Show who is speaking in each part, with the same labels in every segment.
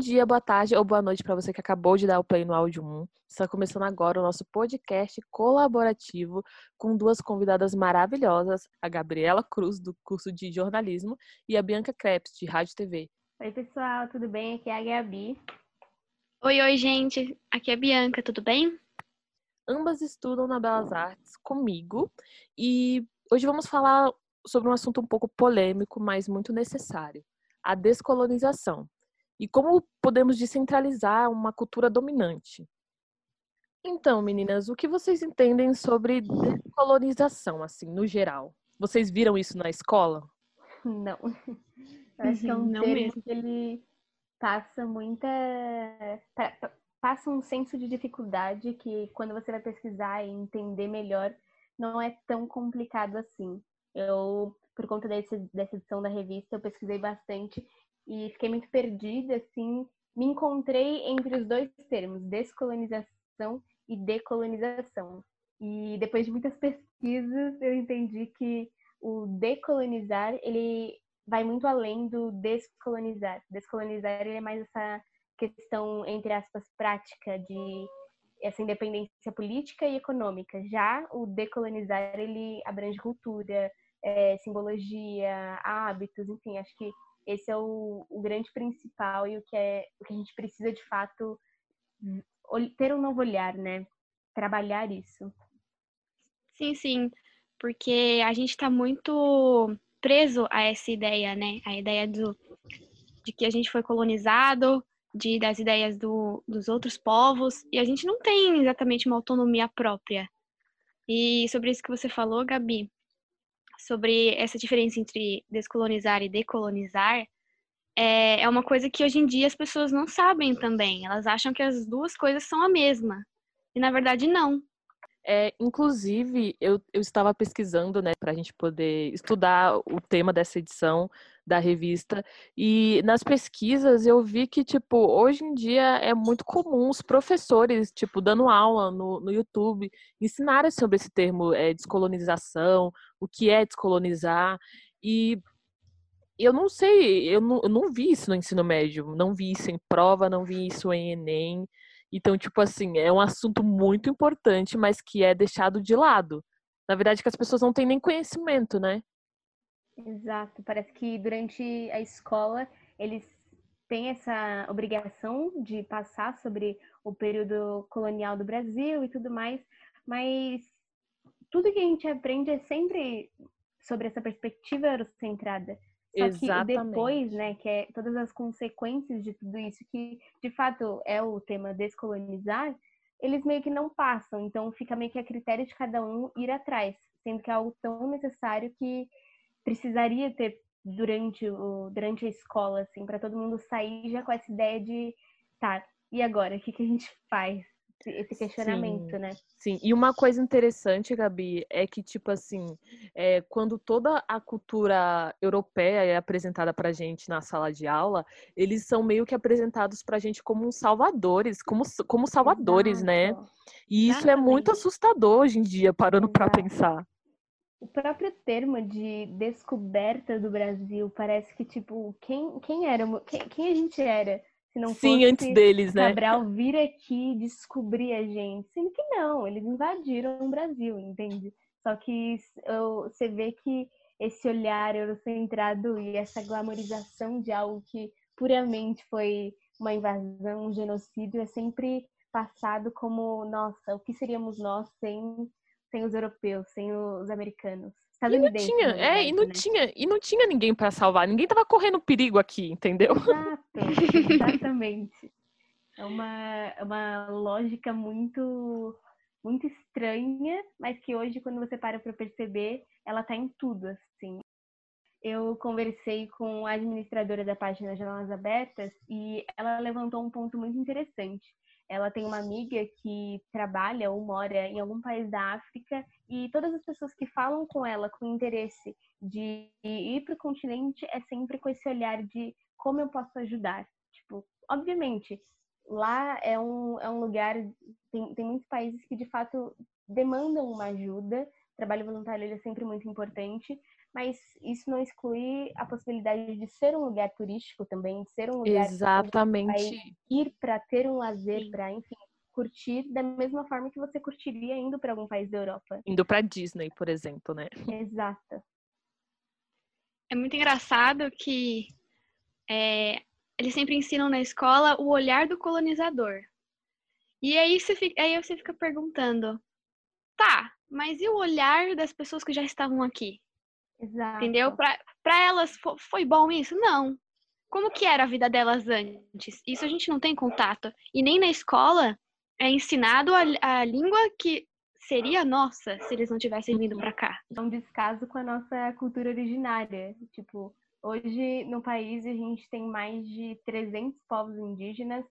Speaker 1: dia, boa tarde ou boa noite para você que acabou de dar o play no áudio 1. Está começando agora o nosso podcast colaborativo com duas convidadas maravilhosas, a Gabriela Cruz, do curso de jornalismo, e a Bianca Krebs, de Rádio TV.
Speaker 2: Oi, pessoal, tudo bem? Aqui é a Gabi.
Speaker 3: Oi, oi, gente. Aqui é a Bianca, tudo bem?
Speaker 1: Ambas estudam na Belas Artes comigo e hoje vamos falar sobre um assunto um pouco polêmico, mas muito necessário: a descolonização e como podemos descentralizar uma cultura dominante. Então, meninas, o que vocês entendem sobre descolonização, assim, no geral? Vocês viram isso na escola?
Speaker 2: Não. Eu acho que é um Não termo mesmo. que ele passa muita. passa um senso de dificuldade que quando você vai pesquisar e entender melhor, não é tão complicado assim. Eu, por conta desse, dessa edição da revista, eu pesquisei bastante e fiquei muito perdida, assim, me encontrei entre os dois termos, descolonização e decolonização. E depois de muitas pesquisas, eu entendi que o decolonizar, ele vai muito além do descolonizar. Descolonizar ele é mais essa questão, entre aspas, prática de essa independência política e econômica. Já o decolonizar, ele abrange cultura, é, simbologia, hábitos, enfim, acho que esse é o, o grande principal e o que é o que a gente precisa de fato ter um novo olhar, né? Trabalhar isso.
Speaker 3: Sim, sim, porque a gente está muito preso a essa ideia, né? A ideia do, de que a gente foi colonizado, de das ideias do, dos outros povos, e a gente não tem exatamente uma autonomia própria. E sobre isso que você falou, Gabi, sobre essa diferença entre descolonizar e decolonizar, é, é uma coisa que hoje em dia as pessoas não sabem também. Elas acham que as duas coisas são a mesma. E na verdade não.
Speaker 1: É, inclusive, eu, eu estava pesquisando, né, para a gente poder estudar o tema dessa edição da revista, e nas pesquisas eu vi que, tipo, hoje em dia é muito comum os professores, tipo, dando aula no, no YouTube, ensinarem sobre esse termo é, descolonização, o que é descolonizar, e eu não sei, eu não, eu não vi isso no ensino médio, não vi isso em prova, não vi isso em Enem, então, tipo assim, é um assunto muito importante, mas que é deixado de lado. Na verdade, que as pessoas não têm nem conhecimento, né?
Speaker 2: Exato. Parece que durante a escola eles têm essa obrigação de passar sobre o período colonial do Brasil e tudo mais, mas tudo que a gente aprende é sempre sobre essa perspectiva eurocentrada. Só Exatamente. que depois, né, que é todas as consequências de tudo isso, que de fato é o tema descolonizar, eles meio que não passam. Então fica meio que a critério de cada um ir atrás, sendo que é algo tão necessário que precisaria ter durante, o, durante a escola, assim, para todo mundo sair já com essa ideia de, tá, e agora? O que, que a gente faz? esse questionamento,
Speaker 1: sim,
Speaker 2: né?
Speaker 1: Sim, e uma coisa interessante, Gabi, é que, tipo assim, é, quando toda a cultura europeia é apresentada pra gente na sala de aula, eles são meio que apresentados pra gente como salvadores, como, como salvadores, né? Exato. né? E isso é muito assustador hoje em dia, parando para pensar.
Speaker 2: O próprio termo de descoberta do Brasil parece que, tipo, quem, quem era, quem, quem a gente era se não
Speaker 1: Sim, antes deles, né?
Speaker 2: Cabral vir aqui descobrir a gente. Sendo que não, eles invadiram o Brasil, entende? Só que eu, você vê que esse olhar eurocentrado e essa glamorização de algo que puramente foi uma invasão, um genocídio, é sempre passado como, nossa, o que seríamos nós sem, sem os europeus, sem os americanos?
Speaker 1: E não tinha, é, e não né? tinha, e não tinha ninguém para salvar, ninguém tava correndo perigo aqui, entendeu?
Speaker 2: Exato, exatamente. É uma, é uma lógica muito muito estranha, mas que hoje quando você para para perceber, ela tá em tudo, assim. Eu conversei com a administradora da página Janelas Abertas e ela levantou um ponto muito interessante ela tem uma amiga que trabalha ou mora em algum país da África e todas as pessoas que falam com ela com interesse de ir para o continente é sempre com esse olhar de como eu posso ajudar. Tipo, obviamente, lá é um, é um lugar, tem, tem muitos países que de fato demandam uma ajuda, trabalho voluntário ele é sempre muito importante, mas isso não exclui a possibilidade de ser um lugar turístico também, de ser um lugar
Speaker 1: Exatamente.
Speaker 2: ir para ter um lazer, para enfim curtir da mesma forma que você curtiria indo para algum país da Europa.
Speaker 1: Indo para Disney, por exemplo, né?
Speaker 2: Exato.
Speaker 3: É muito engraçado que é, eles sempre ensinam na escola o olhar do colonizador. E aí você fica, aí você fica perguntando, tá, mas e o olhar das pessoas que já estavam aqui?
Speaker 2: Exato.
Speaker 3: Entendeu? Para elas foi bom isso? Não. Como que era a vida delas antes? Isso a gente não tem contato. E nem na escola é ensinado a, a língua que seria nossa se eles não tivessem vindo para cá.
Speaker 2: É um descaso com a nossa cultura originária. Tipo, hoje no país a gente tem mais de 300 povos indígenas,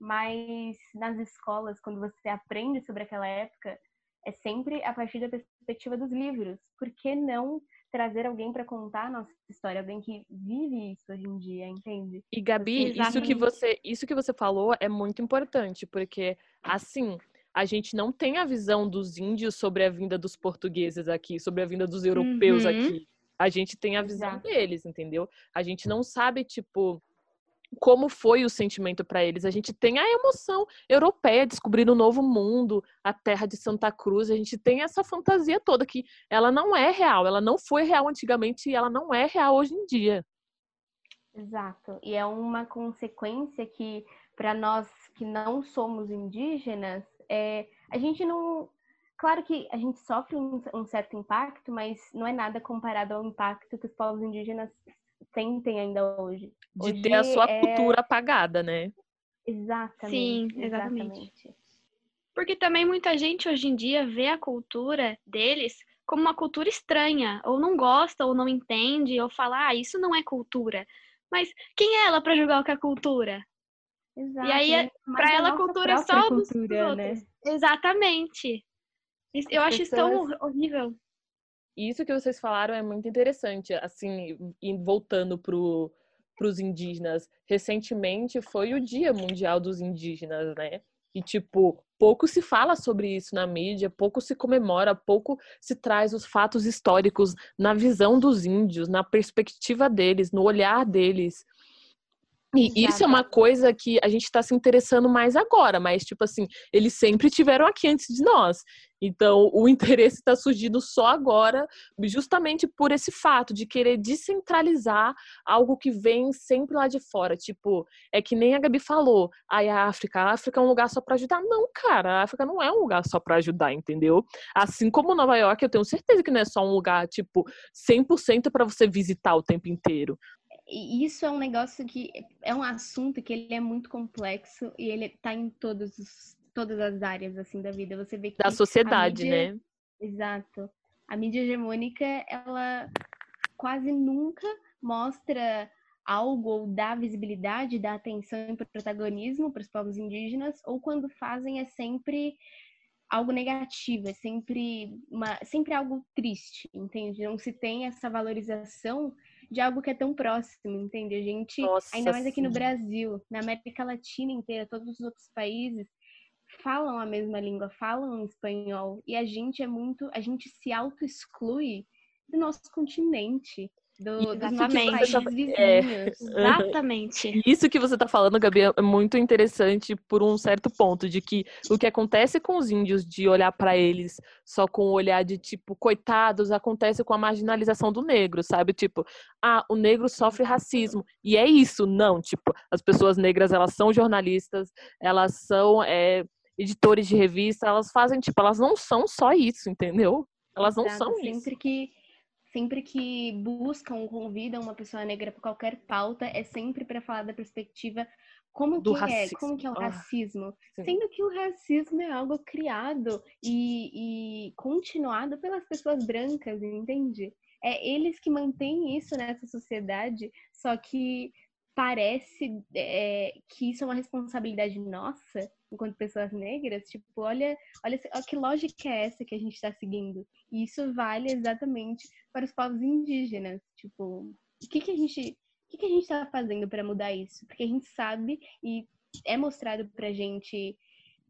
Speaker 2: mas nas escolas, quando você aprende sobre aquela época, é sempre a partir da perspectiva dos livros. Por que não trazer alguém para contar a nossa história, alguém que vive isso hoje em dia, entende?
Speaker 1: E Gabi, isso que você, isso que você falou é muito importante, porque assim, a gente não tem a visão dos índios sobre a vinda dos portugueses aqui, sobre a vinda dos europeus uhum. aqui. A gente tem a visão Exato. deles, entendeu? A gente não sabe, tipo, como foi o sentimento para eles. A gente tem a emoção europeia, descobrindo um novo mundo, a terra de Santa Cruz. A gente tem essa fantasia toda que ela não é real, ela não foi real antigamente e ela não é real hoje em dia.
Speaker 2: Exato. E é uma consequência que, para nós que não somos indígenas, é, a gente não. Claro que a gente sofre um, um certo impacto, mas não é nada comparado ao impacto que os povos indígenas sentem ainda hoje.
Speaker 1: De
Speaker 2: hoje
Speaker 1: ter a sua é... cultura apagada, né?
Speaker 2: Exatamente.
Speaker 3: Sim, exatamente. exatamente. Porque também muita gente hoje em dia vê a cultura deles como uma cultura estranha, ou não gosta, ou não entende, ou fala, ah, isso não é cultura. Mas quem é ela para julgar o que é cultura?
Speaker 2: Exato.
Speaker 3: E aí, para ela, a cultura é só cultura, dos, né? outros. Exatamente. Eu As acho pessoas... isso tão horrível.
Speaker 1: Isso que vocês falaram é muito interessante, assim, voltando para os indígenas. Recentemente foi o Dia Mundial dos Indígenas, né? E, tipo, pouco se fala sobre isso na mídia, pouco se comemora, pouco se traz os fatos históricos na visão dos índios, na perspectiva deles, no olhar deles. E Exato. isso é uma coisa que a gente está se interessando mais agora, mas, tipo assim, eles sempre tiveram aqui antes de nós. Então, o interesse está surgindo só agora, justamente por esse fato de querer descentralizar algo que vem sempre lá de fora. Tipo, é que nem a Gabi falou, ai, a África, a África é um lugar só para ajudar. Não, cara, a África não é um lugar só para ajudar, entendeu? Assim como Nova York, eu tenho certeza que não é só um lugar, tipo, 100% para você visitar o tempo inteiro
Speaker 2: e isso é um negócio que é um assunto que ele é muito complexo e ele está em todos os, todas as áreas assim da vida. Você vê que
Speaker 1: da sociedade,
Speaker 2: mídia,
Speaker 1: né?
Speaker 2: Exato. A mídia hegemônica, ela quase nunca mostra algo ou dá visibilidade, dá atenção e protagonismo para os povos indígenas, ou quando fazem é sempre algo negativo, é sempre uma, sempre algo triste, entende? Não se tem essa valorização de algo que é tão próximo, entende? A gente, Nossa, ainda mais aqui sim. no Brasil, na América Latina inteira, todos os outros países falam a mesma língua, falam espanhol, e a gente é muito, a gente se auto-exclui do nosso continente. Do,
Speaker 3: Exatamente. Dos é... Exatamente.
Speaker 1: Isso que você está falando, Gabi, é muito interessante por um certo ponto, de que o que acontece com os índios de olhar para eles só com o olhar de tipo, coitados, acontece com a marginalização do negro, sabe? Tipo, ah, o negro sofre racismo. E é isso, não, tipo, as pessoas negras, elas são jornalistas, elas são é, editores de revista, elas fazem, tipo, elas não são só isso, entendeu? Elas não Exato,
Speaker 2: são
Speaker 1: sempre
Speaker 2: isso. que sempre que buscam ou convidam uma pessoa negra para qualquer pauta, é sempre para falar da perspectiva como Do que é, racismo. é, como que é o ah, racismo, sendo que o racismo é algo criado e, e continuado pelas pessoas brancas, entende? É eles que mantêm isso nessa sociedade, só que parece é, que isso é uma responsabilidade nossa enquanto pessoas negras, tipo, olha, olha, olha que lógica é essa que a gente está seguindo. E isso vale exatamente para os povos indígenas. Tipo, o que, que a gente. O que, que a gente está fazendo para mudar isso? Porque a gente sabe e é mostrado pra gente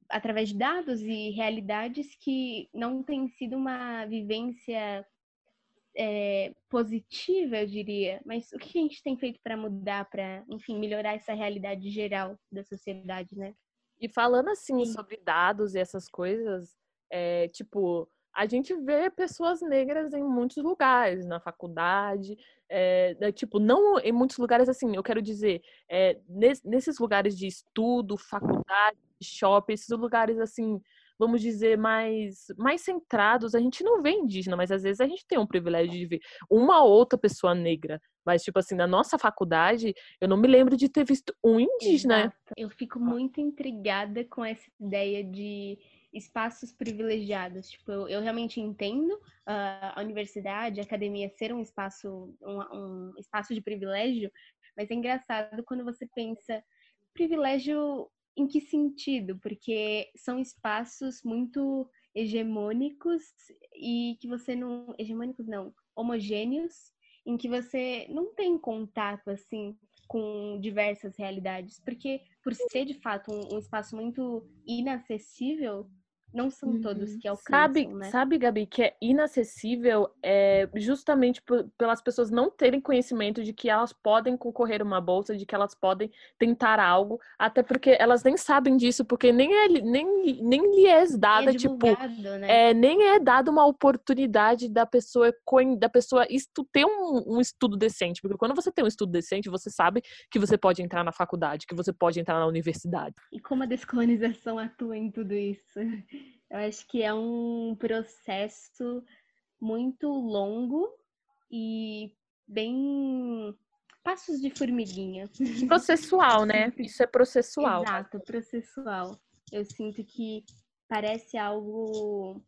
Speaker 2: através de dados e realidades que não tem sido uma vivência é, positiva, eu diria. Mas o que a gente tem feito para mudar, para, enfim, melhorar essa realidade geral da sociedade, né?
Speaker 1: E falando assim Sim. sobre dados e essas coisas, é, tipo, a gente vê pessoas negras em muitos lugares, na faculdade, é, tipo, não em muitos lugares assim, eu quero dizer, é, nesses lugares de estudo, faculdade, shopping, esses lugares assim, vamos dizer, mais, mais centrados, a gente não vê indígena, mas às vezes a gente tem um privilégio de ver uma outra pessoa negra. Mas, tipo assim, na nossa faculdade, eu não me lembro de ter visto um indígena.
Speaker 2: Exato. Eu fico muito intrigada com essa ideia de espaços privilegiados. Tipo, eu, eu realmente entendo uh, a universidade, a academia ser um espaço, um, um espaço de privilégio, mas é engraçado quando você pensa privilégio em que sentido? Porque são espaços muito hegemônicos e que você não. Hegemônicos não, homogêneos, em que você não tem contato assim com diversas realidades. Porque por ser de fato um, um espaço muito inacessível, não são uhum. todos que alcançam,
Speaker 1: sabe,
Speaker 2: né?
Speaker 1: Sabe, Gabi, que é inacessível é, justamente por, pelas pessoas não terem conhecimento de que elas podem concorrer a uma bolsa, de que elas podem tentar algo, até porque elas nem sabem disso, porque nem é, nem, nem lhe é dada, é tipo, né? é, nem é dada uma oportunidade da pessoa da pessoa estu, ter um, um estudo decente, porque quando você tem um estudo decente, você sabe que você pode entrar na faculdade, que você pode entrar na universidade.
Speaker 2: E como a descolonização atua em tudo isso? Eu acho que é um processo muito longo e bem passos de formiguinha.
Speaker 1: Processual, né? Isso é processual.
Speaker 2: Exato, processual. Eu sinto que parece algo.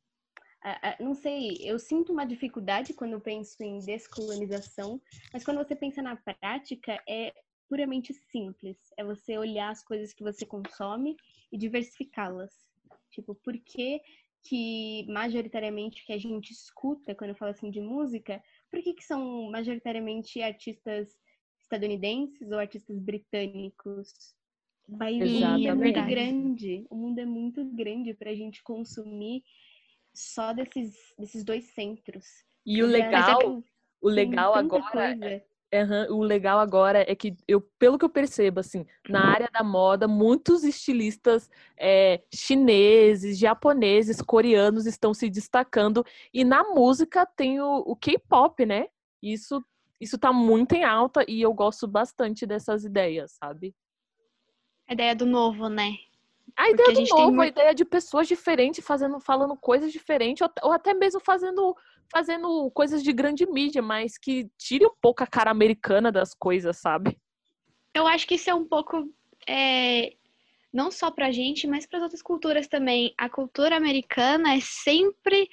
Speaker 2: Não sei, eu sinto uma dificuldade quando penso em descolonização, mas quando você pensa na prática, é puramente simples. É você olhar as coisas que você consome e diversificá-las. Tipo, por que, que majoritariamente que a gente escuta quando fala assim de música, por que, que são majoritariamente artistas estadunidenses ou artistas britânicos? O país é muito grande, o mundo é muito grande para a gente consumir só desses, desses dois centros.
Speaker 1: E o legal, o legal agora é Uhum. O legal agora é que eu, pelo que eu percebo, assim, na área da moda, muitos estilistas é, chineses, japoneses, coreanos estão se destacando e na música tem o, o K-pop, né? Isso isso tá muito em alta e eu gosto bastante dessas ideias, sabe?
Speaker 3: A ideia do novo, né?
Speaker 1: A ideia Porque do a novo, a ideia de pessoas diferentes fazendo, falando coisas diferentes, ou, ou até mesmo fazendo fazendo coisas de grande mídia, mas que tire um pouco a cara americana das coisas, sabe?
Speaker 3: Eu acho que isso é um pouco. É, não só pra gente, mas para as outras culturas também. A cultura americana é sempre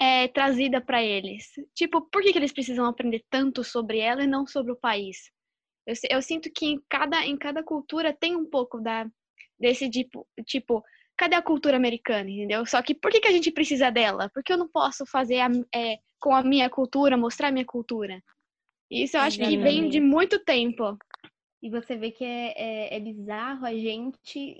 Speaker 3: é, trazida para eles. Tipo, por que, que eles precisam aprender tanto sobre ela e não sobre o país? Eu, eu sinto que em cada, em cada cultura tem um pouco da, desse tipo, tipo cadê a cultura americana, entendeu? Só que por que, que a gente precisa dela? Porque eu não posso fazer a, é, com a minha cultura, mostrar a minha cultura. Isso eu acho Exatamente. que vem de muito tempo.
Speaker 2: E você vê que é, é, é bizarro a gente,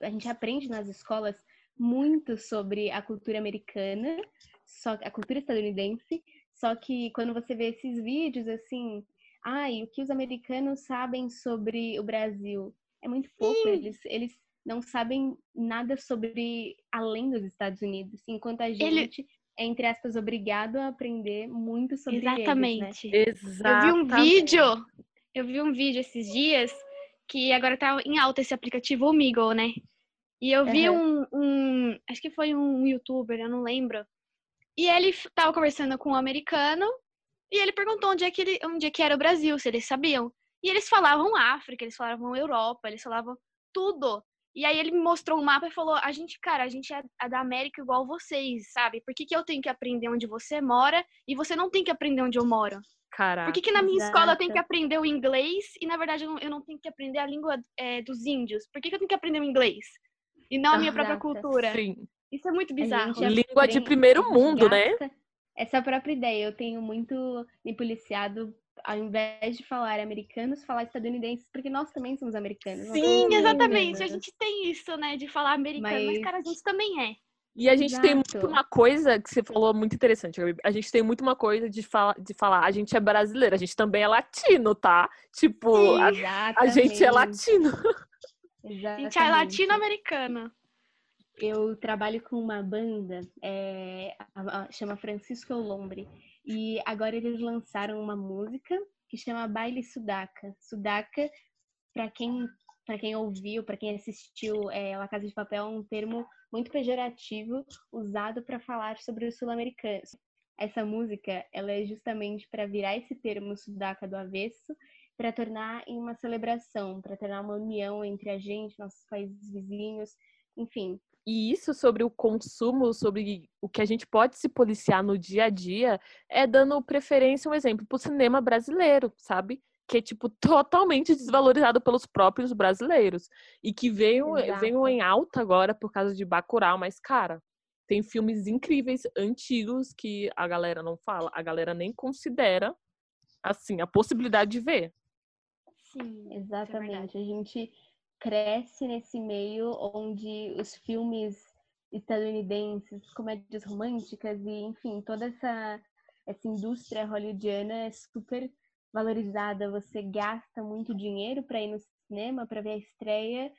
Speaker 2: a gente aprende nas escolas muito sobre a cultura americana, só a cultura estadunidense, só que quando você vê esses vídeos assim, ai, o que os americanos sabem sobre o Brasil? É muito pouco, eles, eles não sabem nada sobre além dos Estados Unidos, enquanto a gente Ele... é, entre aspas, obrigado a aprender muito sobre
Speaker 3: Exatamente.
Speaker 2: eles,
Speaker 3: né? Exatamente. Eu vi um vídeo, eu vi um vídeo esses dias que agora tá em alta esse aplicativo Omegle, né? E eu vi uhum. um, um, acho que foi um youtuber, eu não lembro. E ele tava conversando com um americano e ele perguntou onde é que ele, onde é que era o Brasil, se eles sabiam. E eles falavam África, eles falavam Europa, eles falavam tudo. E aí ele me mostrou um mapa e falou: a gente, cara, a gente é da América igual vocês, sabe? Por que, que eu tenho que aprender onde você mora e você não tem que aprender onde eu moro?
Speaker 1: Caraca.
Speaker 3: Por que, que na minha Exato. escola eu tenho que aprender o inglês e na verdade eu não, eu não tenho que aprender a língua é, dos índios? Por que, que eu tenho que aprender o inglês? E não a minha própria cultura?
Speaker 1: Sim.
Speaker 3: Isso é muito bizarro.
Speaker 1: Língua de primeiro mundo, né?
Speaker 2: Essa própria ideia. Eu tenho muito me policiado ao invés de falar americanos, falar estadunidenses, porque nós também somos americanos.
Speaker 3: Sim, exatamente. A gente tem isso, né, de falar americano, mas, mas cara, a gente também é.
Speaker 1: E a gente Exato. tem muito uma coisa que você falou muito interessante, A gente tem muito uma coisa de, fala, de falar, a gente é brasileiro, a gente também é latino, tá? Tipo, Sim, a, a, gente é latino.
Speaker 3: Exatamente. A gente é latino-americano.
Speaker 2: Eu trabalho com uma banda, é, chama Francisco Lombre. E agora eles lançaram uma música que chama Baile Sudaca. Sudaca, para quem para quem ouviu, para quem assistiu é, La Casa de Papel, é um termo muito pejorativo usado para falar sobre os sul-americanos. Essa música, ela é justamente para virar esse termo sudaca do avesso, para tornar em uma celebração, para tornar uma união entre a gente, nossos países vizinhos, enfim,
Speaker 1: e isso sobre o consumo, sobre o que a gente pode se policiar no dia a dia, é dando preferência, um exemplo, para o cinema brasileiro, sabe? Que é, tipo, totalmente desvalorizado pelos próprios brasileiros. E que veio, veio em alta agora por causa de Bacurau, mas, cara, tem filmes incríveis, antigos, que a galera não fala, a galera nem considera, assim, a possibilidade de ver.
Speaker 2: Sim, é exatamente. É a gente cresce nesse meio onde os filmes estadunidenses, comédias românticas e, enfim, toda essa, essa indústria hollywoodiana é super valorizada. Você gasta muito dinheiro para ir no cinema, para ver a estreia,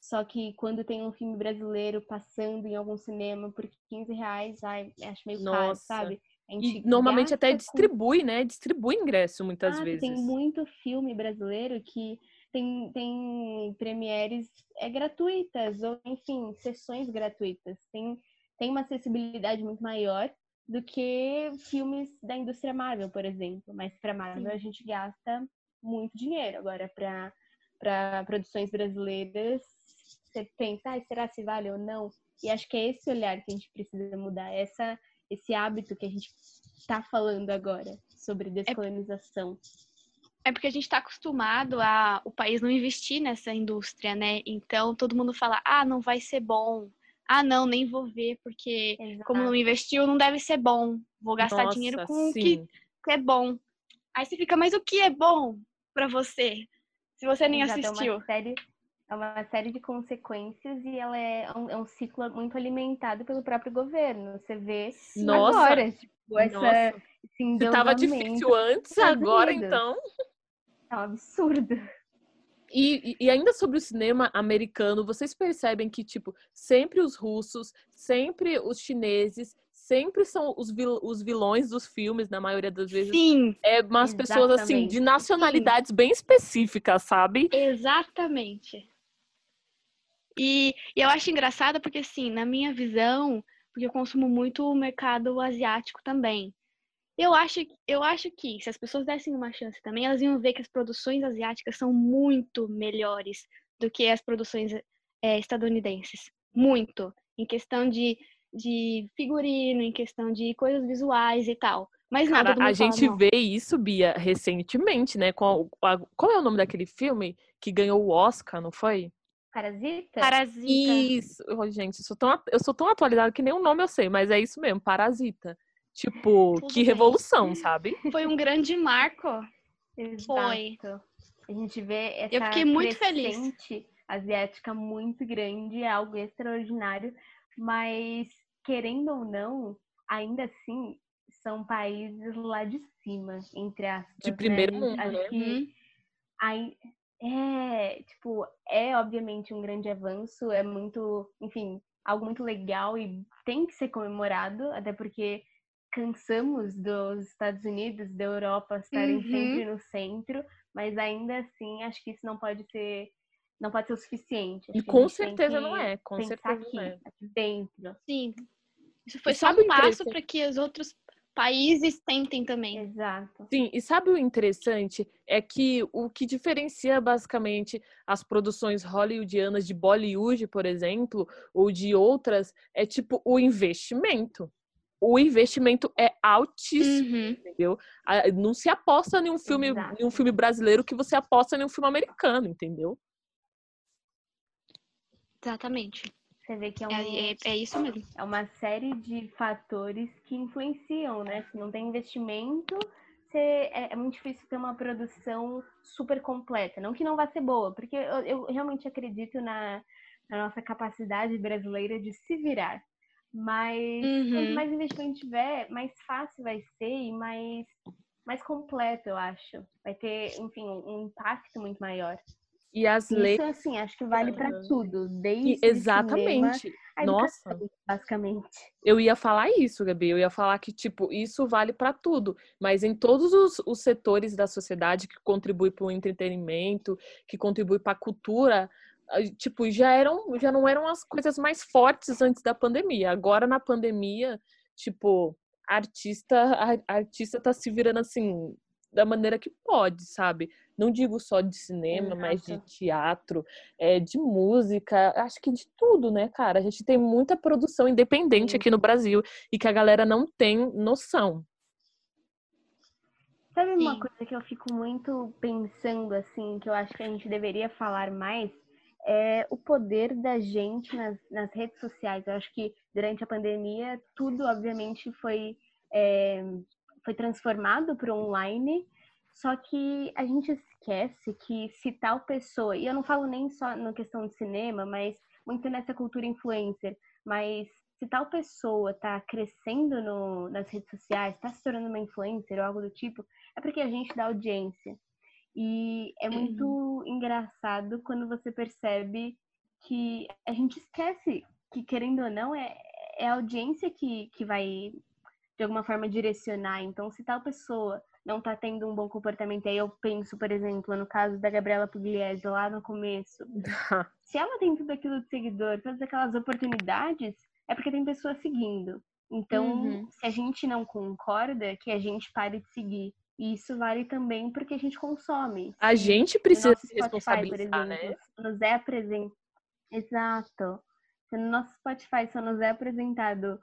Speaker 2: só que quando tem um filme brasileiro passando em algum cinema por 15 reais, ai, acho meio Nossa. caro, sabe?
Speaker 1: E normalmente até distribui, com... né? Distribui ingresso muitas
Speaker 2: ah,
Speaker 1: vezes.
Speaker 2: Tem muito filme brasileiro que tem, tem premieres é, gratuitas, ou enfim, sessões gratuitas. Tem, tem uma acessibilidade muito maior do que filmes da indústria Marvel, por exemplo. Mas para Marvel Sim. a gente gasta muito dinheiro. Agora, para produções brasileiras, você pensa, ah, será se vale ou não? E acho que é esse olhar que a gente precisa mudar, essa, esse hábito que a gente está falando agora sobre é descolonização. É
Speaker 3: é porque a gente está acostumado a o país não investir nessa indústria, né? Então todo mundo fala, ah, não vai ser bom. Ah, não, nem vou ver, porque Exato. como não investiu, não deve ser bom. Vou gastar Nossa, dinheiro com o que, que, é bom. Aí você fica, mas o que é bom para você? Se você nem Exato, assistiu.
Speaker 2: É uma, série, é uma série de consequências e ela é um, é um ciclo muito alimentado pelo próprio governo. Você vê Nossa. agora, tipo, essa, Nossa.
Speaker 1: Se tava difícil antes, agora então.
Speaker 2: É um absurdo.
Speaker 1: E, e, ainda sobre o cinema americano, vocês percebem que, tipo, sempre os russos, sempre os chineses, sempre são os, vil, os vilões dos filmes, na maioria das vezes.
Speaker 3: Sim.
Speaker 1: É umas exatamente. pessoas, assim, de nacionalidades Sim. bem específicas, sabe?
Speaker 3: Exatamente. E, e eu acho engraçado porque, assim, na minha visão, porque eu consumo muito o mercado asiático também. Eu acho, eu acho que se as pessoas dessem uma chance também, elas iam ver que as produções asiáticas são muito melhores do que as produções é, estadunidenses. Muito. Em questão de, de figurino, em questão de coisas visuais e tal. Mas
Speaker 1: Cara,
Speaker 3: nada.
Speaker 1: A gente fala, vê isso, Bia, recentemente, né? Qual, qual é o nome daquele filme que ganhou o Oscar, não foi?
Speaker 2: Parasita?
Speaker 3: Parasita.
Speaker 1: Isso, oh, gente, eu sou, tão, eu sou tão atualizada que nem o nome eu sei, mas é isso mesmo, Parasita. Tipo, Tudo que bem. revolução, sabe?
Speaker 3: Foi um grande marco.
Speaker 2: Exato. Foi. A gente vê essa
Speaker 3: Eu fiquei muito feliz.
Speaker 2: asiática muito grande, é algo extraordinário, mas querendo ou não, ainda assim são países lá de cima, entre aspas.
Speaker 1: De primeiro né? mundo,
Speaker 2: Acho
Speaker 1: né?
Speaker 2: que uhum. aí, é, tipo, é obviamente um grande avanço, é muito, enfim, algo muito legal e tem que ser comemorado, até porque cansamos dos Estados Unidos, da Europa estarem uhum. sempre no centro, mas ainda assim acho que isso não pode ser não pode ser o suficiente.
Speaker 1: Acho e com certeza não é, com certeza
Speaker 2: aqui,
Speaker 1: não é.
Speaker 2: Aqui dentro.
Speaker 3: Sim. Isso foi e só um passo para que os outros países tentem também.
Speaker 2: Exato.
Speaker 1: Sim, e sabe o interessante? É que o que diferencia basicamente as produções hollywoodianas de Bollywood, por exemplo, ou de outras, é tipo o investimento o investimento é altíssimo, uhum. entendeu? Não se aposta em um filme, em um filme brasileiro que você aposta em um filme americano, entendeu?
Speaker 3: Exatamente.
Speaker 2: Você vê que é, um,
Speaker 3: é, é, é, isso mesmo.
Speaker 2: É uma série de fatores que influenciam, né? Se não tem investimento, ser, é, é, muito difícil ter uma produção super completa. Não que não vá ser boa, porque eu, eu realmente acredito na, na, nossa capacidade brasileira de se virar. Mas uhum. quanto mais investimento tiver, mais fácil vai ser e mais, mais completo, eu acho. Vai ter, enfim, um impacto muito maior.
Speaker 1: E as leis. Isso,
Speaker 2: assim, acho que vale para tudo, desde
Speaker 1: e, Exatamente.
Speaker 2: Cinema,
Speaker 1: Nossa.
Speaker 2: Basicamente.
Speaker 1: Eu ia falar isso, Gabi. Eu ia falar que, tipo, isso vale para tudo. Mas em todos os, os, setores da sociedade que contribuem para o entretenimento, que contribuem para a cultura, tipo, já eram, já não eram as coisas mais fortes antes da pandemia. Agora, na pandemia, tipo, artista, a, artista tá se virando assim da maneira que pode, sabe? Não digo só de cinema, Exato. mas de teatro, é, de música, acho que de tudo, né, cara? A gente tem muita produção independente Sim. aqui no Brasil e que a galera não tem noção.
Speaker 2: Sabe Sim. uma coisa que eu fico muito pensando, assim, que eu acho que a gente deveria falar mais? É o poder da gente nas, nas redes sociais. Eu acho que durante a pandemia, tudo, obviamente, foi é, foi transformado para online, só que a gente esquece que se tal pessoa, e eu não falo nem só na questão de cinema, mas muito nessa cultura influencer, mas se tal pessoa está crescendo no, nas redes sociais, está se tornando uma influencer ou algo do tipo, é porque a gente dá audiência. E é muito uhum. engraçado quando você percebe que a gente esquece que, querendo ou não, é, é a audiência que, que vai de alguma forma direcionar. Então, se tal pessoa não está tendo um bom comportamento, aí eu penso, por exemplo, no caso da Gabriela Pugliese lá no começo. se ela tem tudo aquilo de seguidor, todas aquelas oportunidades, é porque tem pessoas seguindo. Então, uhum. se a gente não concorda, que a gente pare de seguir. E isso vale também porque a gente consome.
Speaker 1: A gente precisa se responsabilizar,
Speaker 2: por exemplo, né? Nos é apresentado. Exato. Se no nosso Spotify só nos é apresentado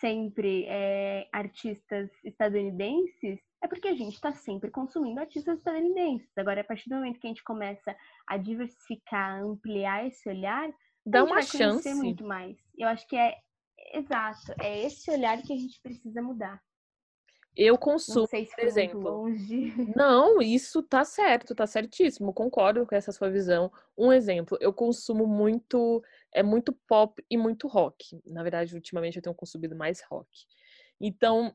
Speaker 2: sempre é, artistas estadunidenses, é porque a gente está sempre consumindo artistas estadunidenses. Agora, a partir do momento que a gente começa a diversificar, ampliar esse olhar,
Speaker 1: dá
Speaker 2: uma
Speaker 1: chance
Speaker 2: muito mais. Eu acho que é exato, é esse olhar que a gente precisa mudar.
Speaker 1: Eu consumo, se por exemplo. Não, isso tá certo, tá certíssimo. Concordo com essa sua visão. Um exemplo, eu consumo muito, é muito pop e muito rock. Na verdade, ultimamente eu tenho consumido mais rock. Então,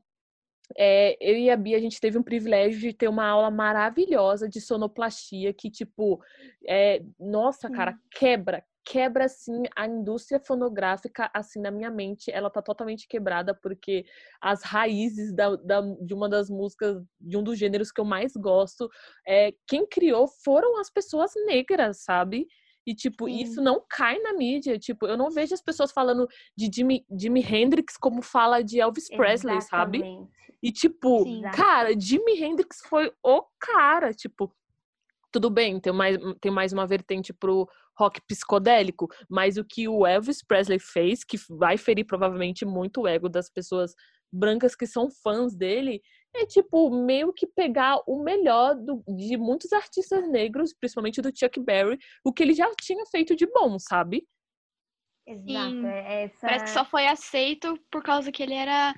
Speaker 1: é, eu e a Bia, a gente teve um privilégio de ter uma aula maravilhosa de sonoplastia que, tipo, é, nossa, cara, quebra, quebra assim a indústria fonográfica assim na minha mente ela tá totalmente quebrada porque as raízes da, da, de uma das músicas de um dos gêneros que eu mais gosto é quem criou foram as pessoas negras sabe e, tipo, Sim. isso não cai na mídia. Tipo, eu não vejo as pessoas falando de Jimi, Jimi Hendrix como fala de Elvis Presley, sabe? E, tipo, Sim, cara, Jimi Hendrix foi o cara. Tipo, tudo bem, tem mais, tem mais uma vertente pro rock psicodélico, mas o que o Elvis Presley fez, que vai ferir provavelmente muito o ego das pessoas brancas que são fãs dele, é tipo meio que pegar o melhor do, de muitos artistas negros, principalmente do Chuck Berry, o que ele já tinha feito de bom, sabe?
Speaker 3: Exato. É essa... Parece que só foi aceito por causa que ele era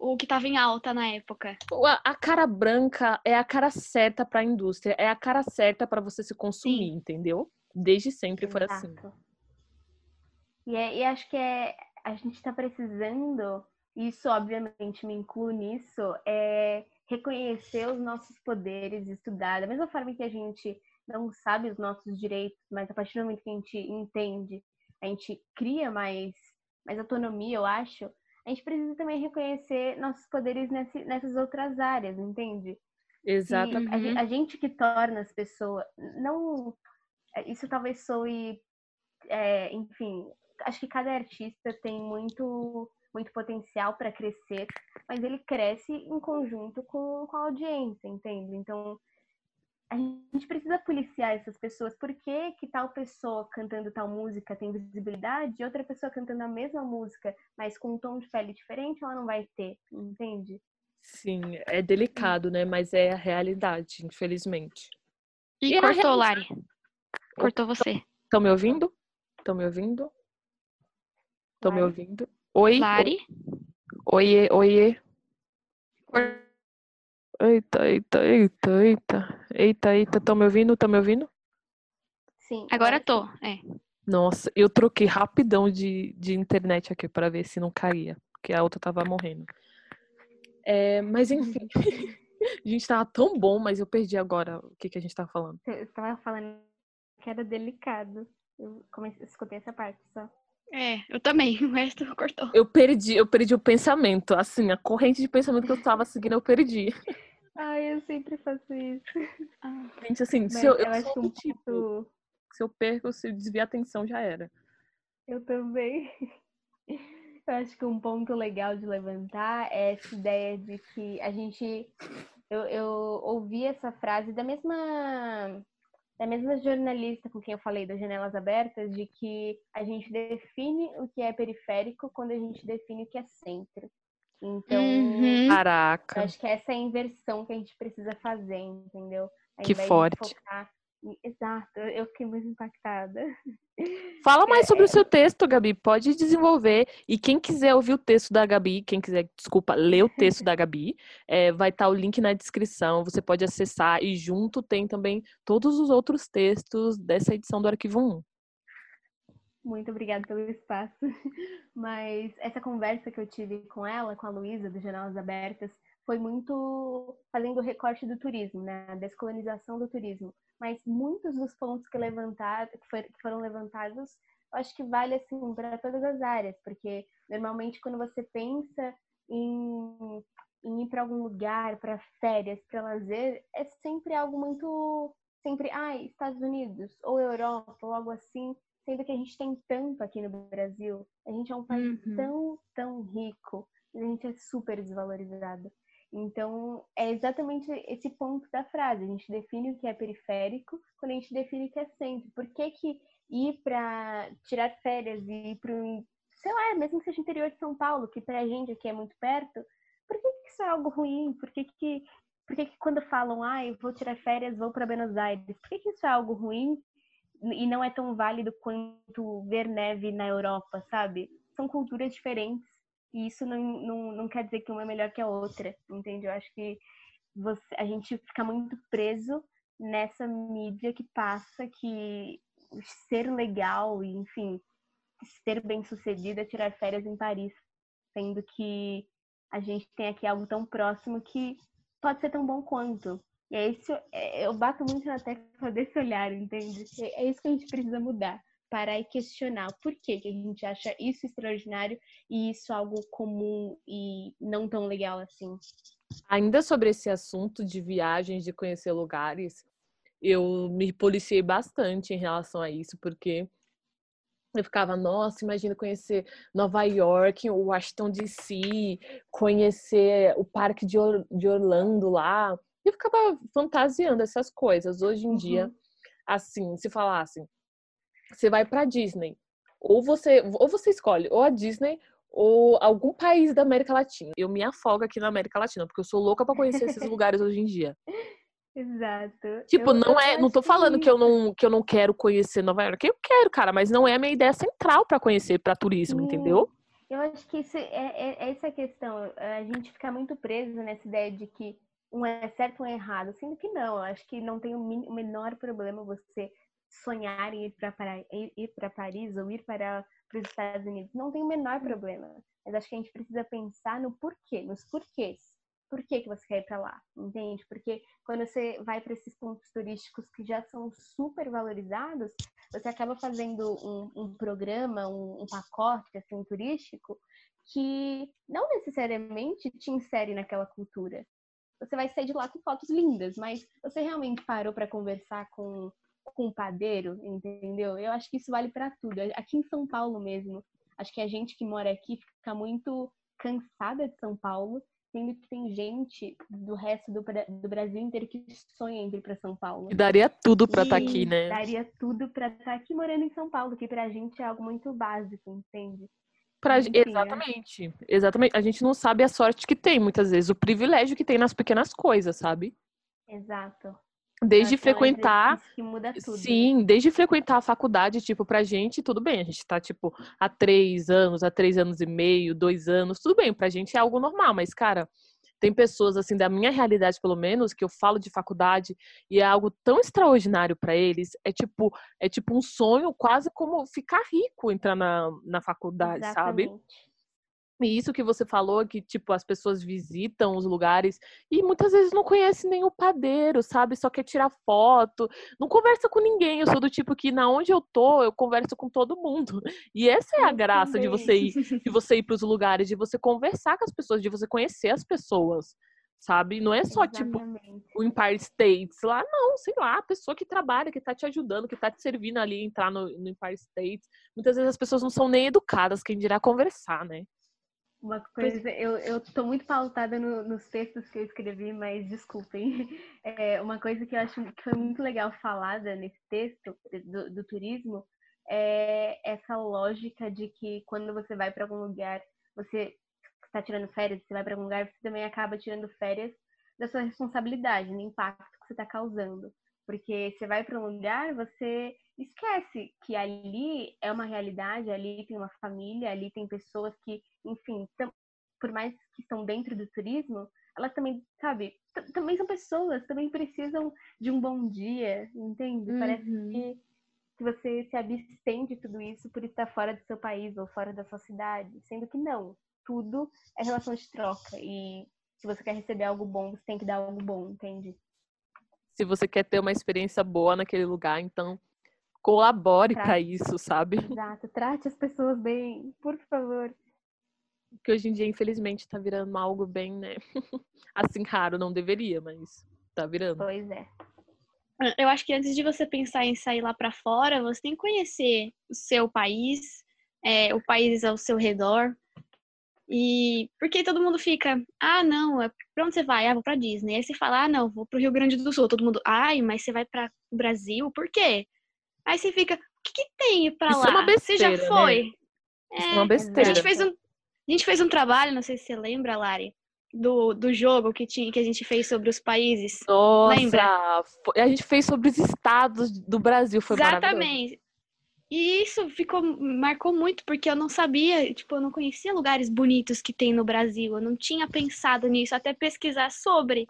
Speaker 3: o que estava em alta na época.
Speaker 1: A, cara branca é a cara certa para a indústria, é a cara certa para você se consumir, Sim. entendeu? Desde sempre Exato. foi assim.
Speaker 2: E, é, e acho que é, a gente está precisando, isso obviamente me inclui nisso, é reconhecer os nossos poderes, estudar. Da mesma forma que a gente não sabe os nossos direitos, mas a partir do momento que a gente entende, a gente cria mais, mais autonomia, eu acho, a gente precisa também reconhecer nossos poderes nesse, nessas outras áreas, entende?
Speaker 1: Exato.
Speaker 2: A, a, gente que torna as pessoas. Não é, isso talvez soe, é, enfim, acho que cada artista tem muito, muito potencial para crescer, mas ele cresce em conjunto com, com a audiência, entende? Então, a gente precisa policiar essas pessoas. Por que, que tal pessoa cantando tal música tem visibilidade e outra pessoa cantando a mesma música, mas com um tom de pele diferente, ela não vai ter, entende?
Speaker 1: Sim, é delicado, né? Mas é a realidade, infelizmente.
Speaker 3: E, e cortou, Lari. Cortou você.
Speaker 1: Estão me ouvindo? Estão me ouvindo? Estão me ouvindo? Oi?
Speaker 3: Lari?
Speaker 1: Oiê, oiê. Eita, eita, eita, eita. Eita, eita, tão me ouvindo? Tão me ouvindo?
Speaker 2: Sim.
Speaker 3: Agora tô, é.
Speaker 1: Nossa, eu troquei rapidão de, de internet aqui para ver se não caía, porque a outra tava morrendo. É, mas enfim, a gente tava tão bom, mas eu perdi agora o que, que a gente tava falando.
Speaker 2: Eu tava falando que era delicado. Eu comecei, escutei essa parte só.
Speaker 3: É, eu também. O resto cortou.
Speaker 1: Eu perdi, eu perdi o pensamento, assim, a corrente de pensamento que eu tava seguindo, eu perdi.
Speaker 2: Ai, eu sempre faço isso.
Speaker 1: Gente, assim, se eu, eu,
Speaker 2: eu acho um
Speaker 1: tipo, se eu perco, se eu desviar a atenção, já era.
Speaker 2: Eu também. Eu acho que um ponto legal de levantar é essa ideia de que a gente. Eu, eu ouvi essa frase da mesma da mesma jornalista com quem eu falei das janelas abertas, de que a gente define o que é periférico quando a gente define o que é centro. Então,
Speaker 3: Uhum.
Speaker 1: Caraca,
Speaker 2: acho que essa é a inversão que a gente precisa fazer, entendeu? Ao
Speaker 1: que forte.
Speaker 2: focar Exato, eu fiquei muito impactada.
Speaker 1: Fala mais sobre o
Speaker 2: É.
Speaker 1: seu texto, Gabi. Pode desenvolver. E quem quiser ouvir o texto da Gabi, quem quiser, desculpa, ler o texto da Gabi, é, vai estar o link na descrição. Você pode acessar e junto tem também todos os outros textos dessa edição do Arquivo 1.
Speaker 2: Muito obrigada pelo espaço. Mas essa conversa que eu tive com ela, com a Luísa, do Janelas Abertas, foi muito fazendo o recorte do turismo, né? A descolonização do turismo. Mas muitos dos pontos que, que, foram levantados, eu acho que vale assim para todas as áreas, porque normalmente quando você pensa em, em ir para algum lugar, para férias, para lazer, é sempre algo muito sempre, ai, Estados Unidos ou Europa ou algo assim, sendo que a gente tem tanto aqui no Brasil. A gente é um país
Speaker 3: Uhum.
Speaker 2: tão, tão rico, a gente é super desvalorizado. Então, é exatamente esse ponto da frase. A gente define o que é periférico quando a gente define o que é centro. Por que, que ir para tirar férias e ir para sei lá, mesmo que seja interior de São Paulo, que pra gente aqui é muito perto, por que, que isso é algo ruim? Por que, que, por que, que quando falam, ah, eu vou tirar férias, vou para Buenos Aires, por que, que isso é algo ruim e não é tão válido quanto ver neve na Europa, sabe? São culturas diferentes e isso não, não, não quer dizer que uma é melhor que a outra, entende? Eu acho que você, a gente fica muito preso nessa mídia que passa que ser legal e, enfim, ser bem sucedido é tirar férias em Paris, sendo que a gente tem aqui algo tão próximo que pode ser tão bom quanto. E é isso, é, eu bato muito na tecla desse olhar, entende? É isso que a gente precisa mudar. Parar e questionar o porquê que a gente acha isso extraordinário e isso algo comum e não tão legal assim.
Speaker 1: Ainda sobre esse assunto de viagens, de conhecer lugares, eu me policiei bastante em relação a isso, porque eu ficava, nossa, imagina conhecer Nova York, Washington DC, conhecer o parque de, Or de Orlando lá. E eu ficava fantasiando essas coisas. Hoje em dia,
Speaker 2: Uhum.
Speaker 1: assim, se falassem, você vai pra Disney, ou você, ou você escolhe ou a Disney ou algum país da América Latina. Eu me afogo aqui na América Latina, porque eu sou louca pra conhecer esses lugares hoje em dia.
Speaker 2: Exato.
Speaker 1: Tipo,
Speaker 2: Eu-
Speaker 1: não é, não tô
Speaker 2: acho
Speaker 1: falando que eu não, que eu não quero conhecer Nova York. Eu quero, cara, mas não é a minha ideia central pra conhecer para turismo,
Speaker 2: Sim.
Speaker 1: entendeu?
Speaker 2: Eu acho que isso é, é, é essa a questão. A gente fica muito preso nessa ideia de que um é certo ou um é errado, sendo que não. Eu acho que não tem o, menor problema você sonhar em ir para ir, ir para Paris ou ir para, para os Estados Unidos. Não tem o menor problema. Mas acho que a gente precisa pensar no porquê, nos porquês. Por que, que você quer ir para lá? Entende? Porque quando você vai para esses pontos turísticos que já são super valorizados, você acaba fazendo um, um programa, um, um pacote assim, turístico que não necessariamente te insere naquela cultura. Você vai sair de lá com fotos lindas, mas você realmente parou para conversar com, com o padeiro, entendeu? Eu acho que isso vale para tudo. Aqui em São Paulo mesmo, acho que a gente que mora aqui fica muito cansada de São Paulo, sendo que tem gente do resto do, do Brasil inteiro que sonha em vir para São Paulo.
Speaker 1: E daria tudo pra estar
Speaker 2: E
Speaker 1: aqui, né?
Speaker 2: Daria tudo pra estar aqui morando em São Paulo, que pra gente é algo muito básico, entende?
Speaker 1: Pra,
Speaker 2: Enfim, é.
Speaker 1: exatamente. Exatamente. A gente não sabe a sorte que tem, muitas vezes, o privilégio que tem nas pequenas coisas, sabe?
Speaker 2: Exato.
Speaker 1: Desde
Speaker 2: um
Speaker 1: frequentar.
Speaker 2: que muda tudo. né?
Speaker 1: Sim, desde frequentar a faculdade, tipo, pra gente, tudo bem. A gente tá, tipo, há três anos, há três anos e meio, dois anos, tudo bem. Pra gente é algo normal, mas, cara, tem pessoas assim da minha realidade pelo menos que eu falo de faculdade e é algo tão extraordinário para eles, é tipo, é tipo um sonho quase como ficar rico entrar na, na faculdade, Exatamente. sabe? E isso que você falou, que, tipo, as pessoas visitam os lugares e muitas vezes não conhecem nem o padeiro, sabe? Só quer tirar foto, não conversa com ninguém. Eu sou do tipo que, na onde eu tô, eu converso com todo mundo. E essa é a eu graça também. de você ir, de você ir pros lugares, de você conversar com as pessoas, de você conhecer as pessoas, sabe? Não é só, tipo, Exatamente. tipo, o Empire States lá, não, sei lá, a pessoa que trabalha, que tá te ajudando, que tá te servindo ali entrar no, no Empire States. Muitas vezes as pessoas não são nem educadas, quem dirá conversar, né?
Speaker 2: Uma coisa, eu, eu tô muito pautada no, nos textos que eu escrevi, mas desculpem. É, uma coisa que eu acho que foi muito legal falada nesse texto do, do turismo é essa lógica de que quando você vai para algum lugar, você está tirando férias, você vai para algum lugar, você também acaba tirando férias da sua responsabilidade, no impacto que você está causando. Porque você vai para um lugar, você esquece que ali é uma realidade, ali tem uma família, ali tem pessoas que, enfim, por mais que estão dentro do turismo, elas também, sabe, também são pessoas, também precisam de um bom dia, entende? Uhum. Parece que, que você se abstém de tudo isso por estar fora do seu país ou fora da sua cidade, sendo que não, tudo é relação de troca e se você quer receber algo bom, você tem que dar algo bom, entende?
Speaker 1: Se você quer ter uma experiência boa naquele lugar, então colabore para isso, sabe?
Speaker 2: Exato, trate as pessoas bem, por favor.
Speaker 1: Que hoje em dia, infelizmente, tá virando algo bem, né? Assim, raro, não deveria, mas tá virando.
Speaker 2: Pois é.
Speaker 3: Eu acho que antes de você pensar em sair lá para fora, você tem que conhecer o seu país, é, o país ao seu redor. E porque todo mundo fica, ah, não, é, pra onde você vai? Ah, vou pra Disney. Aí você fala, ah, não, vou pro Rio Grande do Sul. Todo mundo, ai, mas você vai para o Brasil? Por quê? Aí você fica, o que, que tem pra
Speaker 1: Isso
Speaker 3: lá?
Speaker 1: É uma besteira,
Speaker 3: você já foi?
Speaker 1: Né? Isso é uma besteira.
Speaker 3: A gente, fez um, a gente fez um trabalho, não sei se você lembra, Lari, do, do jogo que, tinha, que a gente fez sobre os países.
Speaker 1: Nossa,
Speaker 3: Lembra?
Speaker 1: A gente fez sobre os estados do Brasil, foi
Speaker 3: Exatamente. E isso ficou, marcou muito, porque eu não sabia, tipo, eu não conhecia lugares bonitos que tem no Brasil. Eu não tinha pensado nisso, até pesquisar sobre.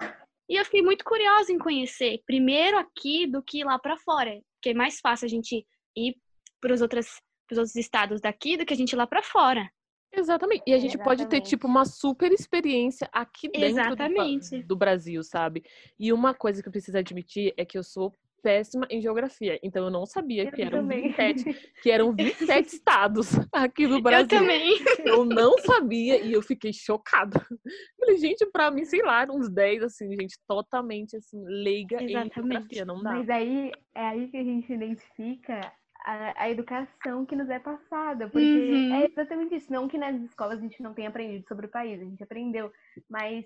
Speaker 3: E eu fiquei muito curiosa em conhecer, primeiro aqui do que lá para fora porque é mais fácil a gente ir para os outros, outros estados daqui do que a gente ir lá para fora.
Speaker 1: Exatamente. E a gente Exatamente. pode ter, tipo, uma super experiência aqui dentro do, do, Brasil, sabe? E uma coisa que eu preciso admitir é que eu sou péssima em geografia. Então eu não sabia eu que eram, 27, que eram 27 estados aqui no Brasil.
Speaker 3: Eu também.
Speaker 1: Eu não sabia e eu fiquei chocada. Falei, gente, pra mim, sei lá, uns 10, assim, gente, totalmente assim, leiga Exatamente. em geografia. Não dá.
Speaker 2: Mas aí é aí que a gente identifica a, a educação que nos é passada. Porque uhum. é exatamente isso. Não que nas escolas a gente não tenha aprendido sobre o país, a gente aprendeu. Mas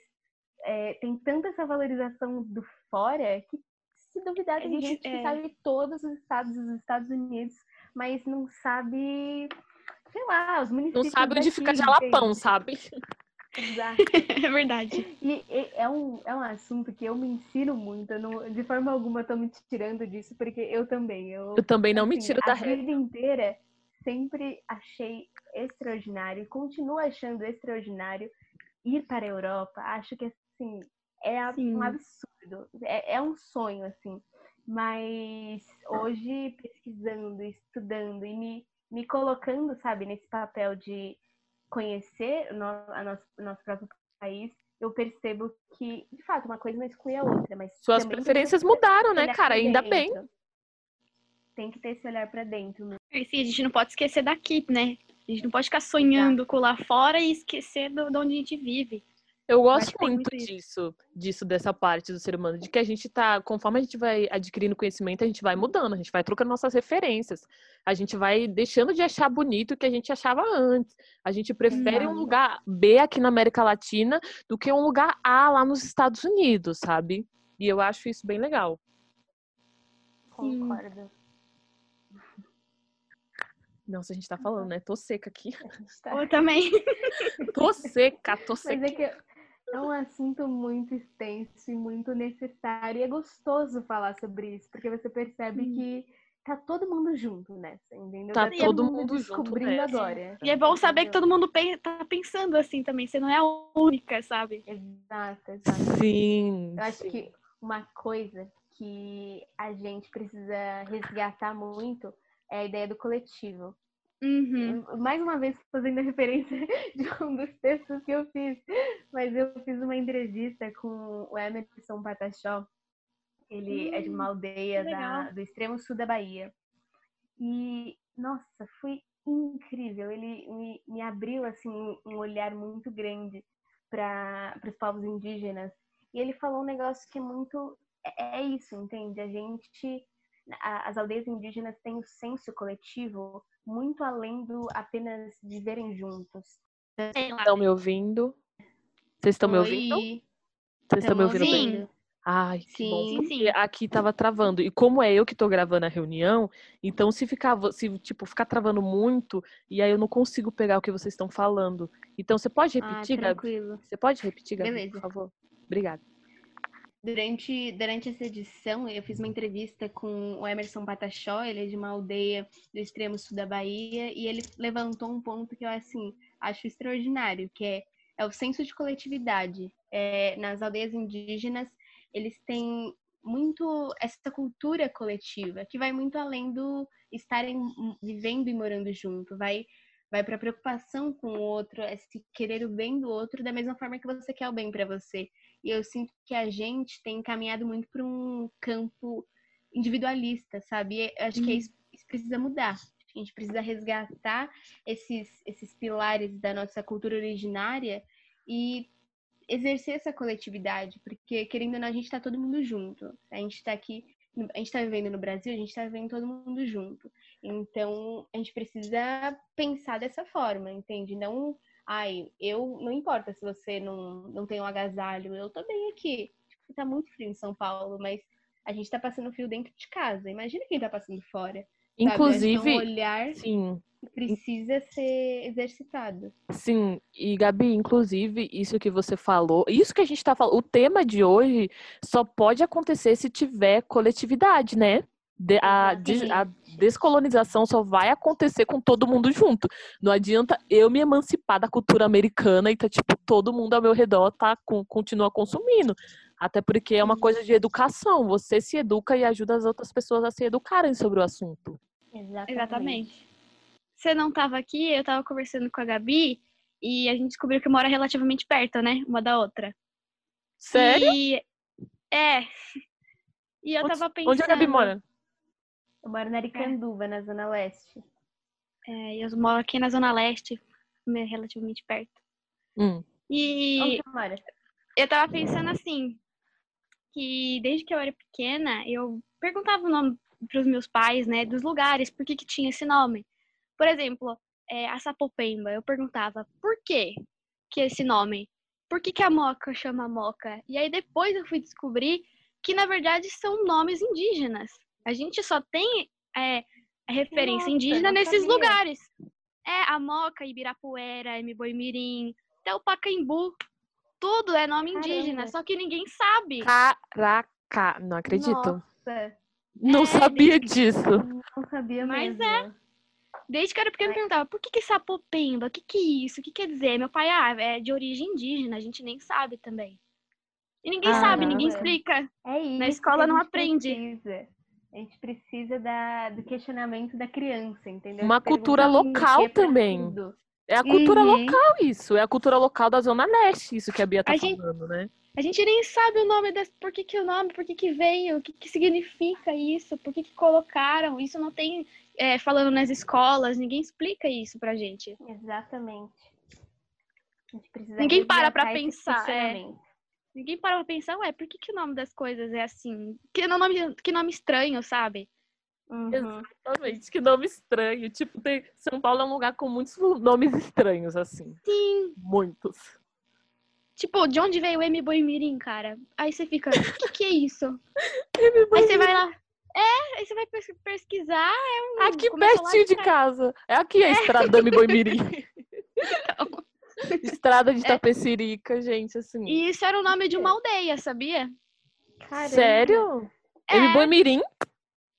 Speaker 2: é, tem tanta essa valorização do fora que se duvidar, tem gente, gente que é... sabe todos os estados dos Estados Unidos, mas não sabe, sei lá, os municípios.
Speaker 1: Não sabe onde fica Jalapão, sabe?
Speaker 2: Exato.
Speaker 3: é verdade.
Speaker 2: E, e, é, um, é um assunto que eu me ensino muito. Não, de forma alguma eu tô me tirando disso, porque eu também. Eu,
Speaker 1: eu também não assim, me tiro da
Speaker 2: regra. A vida inteira sempre achei extraordinário e continuo achando extraordinário ir para a Europa. Acho que assim é Sim. um absurdo. É, é um sonho, assim. Mas hoje, pesquisando, estudando e me, me colocando, sabe, nesse papel de conhecer o nosso, a nosso, nosso próprio país, eu percebo que, de fato, uma coisa não exclui a outra. Mas
Speaker 1: Suas preferências mudaram, né, cara? Ainda bem.
Speaker 2: Tem que ter esse olhar para dentro. Né?
Speaker 3: sim, a gente não pode esquecer daqui, né? A gente não pode ficar sonhando com lá fora e esquecer do, de onde a gente vive.
Speaker 1: Eu gosto muito, muito disso, disso, dessa parte do ser humano, de que a gente tá, conforme a gente vai adquirindo conhecimento, a gente vai mudando, a gente vai trocando nossas referências, a gente vai deixando de achar bonito o que a gente achava antes. A gente prefere um lugar B aqui na América Latina do que um lugar A lá nos Estados Unidos, sabe? E eu acho isso bem legal.
Speaker 2: Concordo.
Speaker 1: Nossa, a gente tá falando, né? Tô seca aqui.
Speaker 3: Tá... Eu também.
Speaker 1: tô seca, tô seca.
Speaker 2: Mas é que é um assunto muito extenso e muito necessário. E é gostoso falar sobre isso, porque você percebe hum. que tá todo mundo junto nessa, entendeu?
Speaker 1: Tá todo mundo
Speaker 2: descobrindo
Speaker 1: junto nessa.
Speaker 2: agora.
Speaker 3: E é bom saber que todo mundo tá pensando assim também. Você não é a única, sabe?
Speaker 2: Exato, exato.
Speaker 1: Sim.
Speaker 2: Eu acho
Speaker 1: sim.
Speaker 2: que uma coisa que a gente precisa resgatar muito é a ideia do coletivo.
Speaker 3: Uhum.
Speaker 2: Mais uma vez fazendo a referência de um dos textos que eu fiz, mas eu fiz uma entrevista com o Emerson Pataxó. Ele é de uma aldeia
Speaker 3: que legal.
Speaker 2: da- do extremo sul da Bahia. E, nossa, foi incrível. Ele me, me abriu assim um olhar muito grande para os povos indígenas. E ele falou um negócio que é muito. É, é isso, entende? A gente. as aldeias indígenas têm o senso coletivo muito além do apenas viverem juntos.
Speaker 3: Sei lá.
Speaker 1: Estão me ouvindo? Vocês estão me ouvindo? Vocês estão me ouvindo bem? Ai, que
Speaker 2: Sim,
Speaker 1: bom.
Speaker 3: sim.
Speaker 1: Porque aqui tava travando. E como é eu que tô gravando a reunião, então se ficar, se tipo, ficar travando muito, e aí eu não consigo pegar o que vocês estão falando. Então você pode
Speaker 2: Ah,
Speaker 1: repetir, Gabi?
Speaker 2: tranquilo.
Speaker 1: Você pode repetir, Gabi,
Speaker 2: Beleza.
Speaker 1: por favor? Obrigada.
Speaker 2: Durante, durante essa edição, eu fiz uma entrevista com o Emerson Pataxó, ele é de uma aldeia do extremo sul da Bahia, e ele levantou um ponto que eu, assim, acho extraordinário, que é, é o senso de coletividade. É, nas aldeias indígenas, eles têm muito essa cultura coletiva, que vai muito além do estarem vivendo e morando junto, vai vai para preocupação com o outro, é se querer o bem do outro da mesma forma que você quer o bem para você. E eu sinto que a gente tem caminhado muito para um campo individualista, sabe? E acho que é isso, isso precisa mudar. A gente precisa resgatar esses, esses pilares da nossa cultura originária e exercer essa coletividade, porque querendo ou não, a gente está todo mundo junto. A gente está aqui, a gente está vivendo no Brasil, a gente está vivendo todo mundo junto. Então, a gente precisa pensar dessa forma, entende? Não ai, eu não importa se você não, não tem um agasalho, eu tô bem aqui. Tipo, tá muito frio em São Paulo, mas a gente tá passando frio dentro de casa. Imagina quem tá passando fora. que
Speaker 1: Inclusive,
Speaker 2: um olhar
Speaker 1: sim,
Speaker 2: precisa ser exercitado.
Speaker 1: Sim, e Gabi, inclusive, isso que você falou, isso que a gente tá falando, o tema de hoje só pode acontecer se tiver coletividade, né? De- a, a descolonização só vai acontecer com todo mundo junto. Não adianta eu me emancipar da cultura americana e tá, tipo, todo mundo ao meu redor tá, com, continua consumindo. Até porque é uma coisa de educação. Você se educa e ajuda as outras pessoas a se educarem sobre o assunto.
Speaker 2: Exatamente.
Speaker 3: Exatamente. Você não tava aqui, eu tava conversando com a Gabi e a gente descobriu que mora relativamente perto, né? Uma da outra.
Speaker 1: Sério?
Speaker 3: E... É. E eu
Speaker 1: Onde-
Speaker 3: tava pensando.
Speaker 1: Onde a Gabi mora?
Speaker 2: Eu moro na Aricanduva, na Zona Leste.
Speaker 3: É, eu moro aqui na Zona Leste, relativamente perto.
Speaker 1: Hum.
Speaker 3: E eu tava pensando assim, que desde que eu era pequena, eu perguntava o nome pros meus pais, né, dos lugares, por que que tinha esse nome. Por exemplo, é, a Sapopemba, eu perguntava, por que que esse nome? Por que que a Moca chama Moca? E aí depois eu fui descobrir que, na verdade, são nomes indígenas. A gente só tem é, a referência
Speaker 2: Nossa,
Speaker 3: indígena nesses
Speaker 2: sabia.
Speaker 3: lugares. É, a Moca, Ibirapuera, Mboimirim, até o Pacaembu. Tudo é nome indígena,
Speaker 2: Caramba.
Speaker 3: só que ninguém sabe.
Speaker 1: Caraca, não acredito.
Speaker 2: Nossa,
Speaker 1: Não
Speaker 3: É,
Speaker 1: sabia disso.
Speaker 2: não sabia
Speaker 3: Mas
Speaker 2: mesmo.
Speaker 3: Desde que era pequena, eu perguntava, por que que Sapopemba? O que que é isso? O que quer dizer? Meu pai, ah, é de origem indígena, a gente nem sabe também. E ninguém
Speaker 1: Ah,
Speaker 3: sabe, ninguém
Speaker 2: é.
Speaker 3: explica.
Speaker 2: É isso.
Speaker 3: Na escola não aprende.
Speaker 2: Precisa. A gente precisa da, do questionamento da criança, entendeu?
Speaker 1: Uma cultura local também.
Speaker 2: tudo.
Speaker 1: É a cultura
Speaker 2: Uhum.
Speaker 1: local isso, é a cultura local da Zona Leste, isso que a Bia tá
Speaker 3: A gente-
Speaker 1: falando, né?
Speaker 3: A gente nem sabe o nome das. Por que, que o nome? Por que, que veio? O que, que significa isso? Por que, que colocaram? Isso não tem é, falando nas escolas, ninguém explica isso pra gente.
Speaker 2: Exatamente. A gente precisa
Speaker 3: Ninguém para pra pensar, é. Ninguém para pra pensar, ué, por que, que o nome das coisas é assim? Que nome, que nome estranho, sabe?
Speaker 2: Uhum.
Speaker 1: Exatamente, que nome estranho. Tipo, tem... São Paulo é um lugar com muitos nomes estranhos, assim.
Speaker 3: Sim.
Speaker 1: Muitos.
Speaker 3: Tipo, de onde veio o M Boimirim, cara? Aí você fica, o que, que é isso? Aí você vai lá. É, aí você vai pes- pesquisar. É um,
Speaker 1: Aqui
Speaker 3: começa lá
Speaker 1: pertinho de
Speaker 3: atrás.
Speaker 1: casa. É aqui a estrada do Miboimirim. Estrada de
Speaker 3: É.
Speaker 1: Tapecirica, gente, assim.
Speaker 3: E isso era o nome de uma aldeia, sabia?
Speaker 2: Caramba.
Speaker 1: Sério?
Speaker 3: É.
Speaker 1: Miboimirim?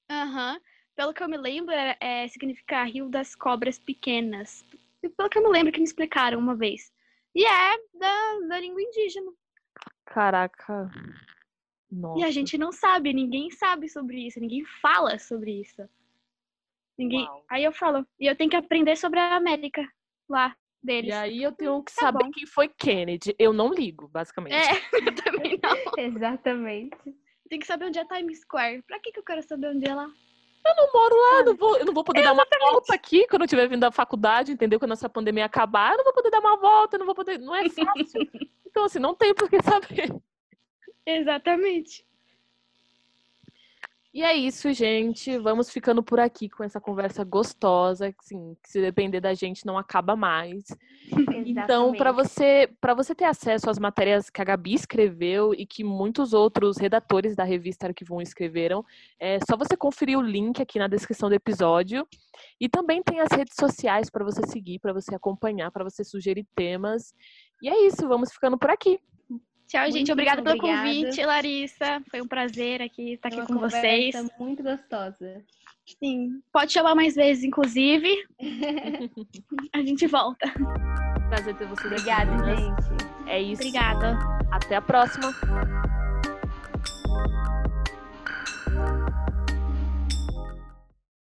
Speaker 3: Aham. pelo que eu me lembro, é, é, significa Rio das Cobras Pequenas. Pelo que eu me lembro que me explicaram uma vez. E é da, da língua indígena.
Speaker 1: Caraca. Nossa.
Speaker 3: E a gente não sabe, ninguém sabe sobre isso, ninguém fala sobre isso. Ninguém.
Speaker 1: Uau.
Speaker 3: Aí eu falo, e eu tenho que aprender sobre a América lá deles.
Speaker 1: E aí eu tenho que
Speaker 3: Tá
Speaker 1: saber
Speaker 3: bom.
Speaker 1: quem foi Kennedy. Eu não ligo, basicamente.
Speaker 3: É, eu também não.
Speaker 2: Exatamente.
Speaker 3: Tem que saber onde é Times Square. Pra que, que eu quero saber onde é lá?
Speaker 1: Eu não moro lá, eu não vou, eu não vou poder dar uma volta aqui quando eu estiver vindo da faculdade, entendeu? Quando essa pandemia acabar, eu não vou poder dar uma volta, eu não vou poder. Não é fácil. Então, assim, não tem por que saber.
Speaker 3: Exatamente.
Speaker 1: E é isso, gente. Vamos ficando por aqui com essa conversa gostosa, que, assim, que se depender da gente não acaba mais. Então, para você, para você ter acesso às matérias que a Gabi escreveu e que muitos outros redatores da revista Arquivo 1 escreveram, é só você conferir o link aqui na descrição do episódio. E também tem as redes sociais para você seguir, para você acompanhar, para você sugerir temas. E é isso, vamos ficando por aqui.
Speaker 3: Tchau, gente.
Speaker 2: Muitíssimo
Speaker 3: Obrigada pelo
Speaker 2: obrigada.
Speaker 3: convite, Larissa. Foi um prazer aqui estar aqui
Speaker 2: Uma
Speaker 3: com vocês.
Speaker 2: conversa muito gostosa.
Speaker 3: Sim. Pode chamar mais vezes, inclusive. A gente volta.
Speaker 1: Prazer ter aqui.
Speaker 2: Obrigada, gente.
Speaker 1: É isso.
Speaker 3: Obrigada.
Speaker 1: Até a próxima.